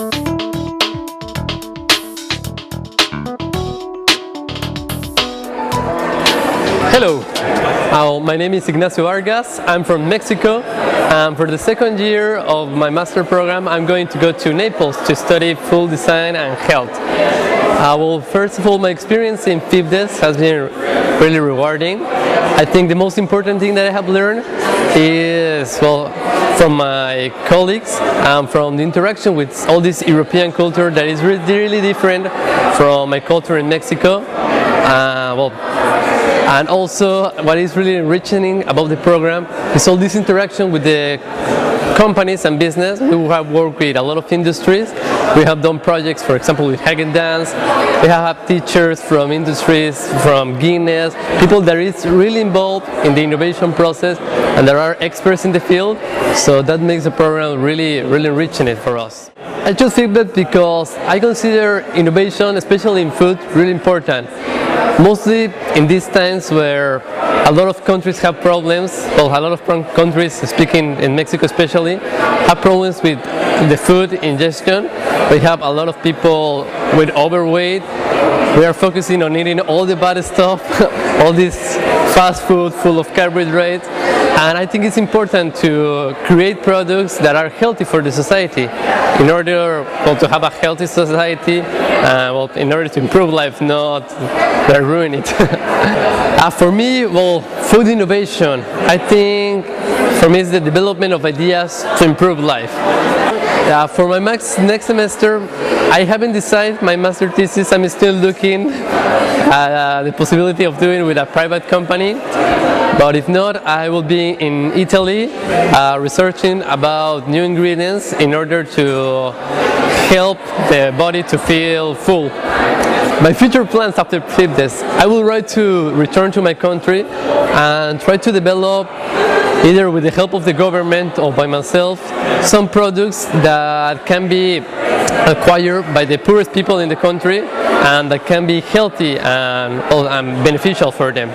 Thank you. Hello, uh, my name is Ignacio Vargas. I'm from Mexico. For the second year of my master program, I'm going to go to Naples to study full design and health. Uh, well, first of all, my experience in FIPDes has been really rewarding. I think the most important thing that I have learned is, well, from my colleagues and from the interaction with all this European culture that is really, really different from my culture in Mexico. Uh, well, and also what is really enriching about the program is all this interaction with the companies and business. We have worked with a lot of industries. We have done projects, for example, with Häagen-Dazs. We have teachers from industries, from Guinness, people that is really involved in the innovation process and there are experts in the field. So that makes the program really, really enriching it for us. I chose FIPDes because I consider innovation, especially in food, really important. Mostly in these times where a lot of countries have problems, well a lot of countries, speaking in Mexico especially, have problems with the food ingestion. We have a lot of people with overweight. We are focusing on eating all the bad stuff, all this fast food full of carbohydrates. And I think it's important to create products that are healthy for the society in order well, to have a healthy society, uh, well, in order to improve life, not ruin it. uh, for me, well, food innovation, I think for me it's the development of ideas to improve life. Uh, for my next semester, I haven't decided my master thesis. I'm still looking at uh, the possibility of doing with a private company. But if not, I will be in Italy uh, researching about new ingredients in order to help the body to feel full. My future plans after FIPDes, I will try to return to my country and try to develop either with the help of the government or by myself some products that can be acquired by the poorest people in the country and that can be healthy and, and beneficial for them.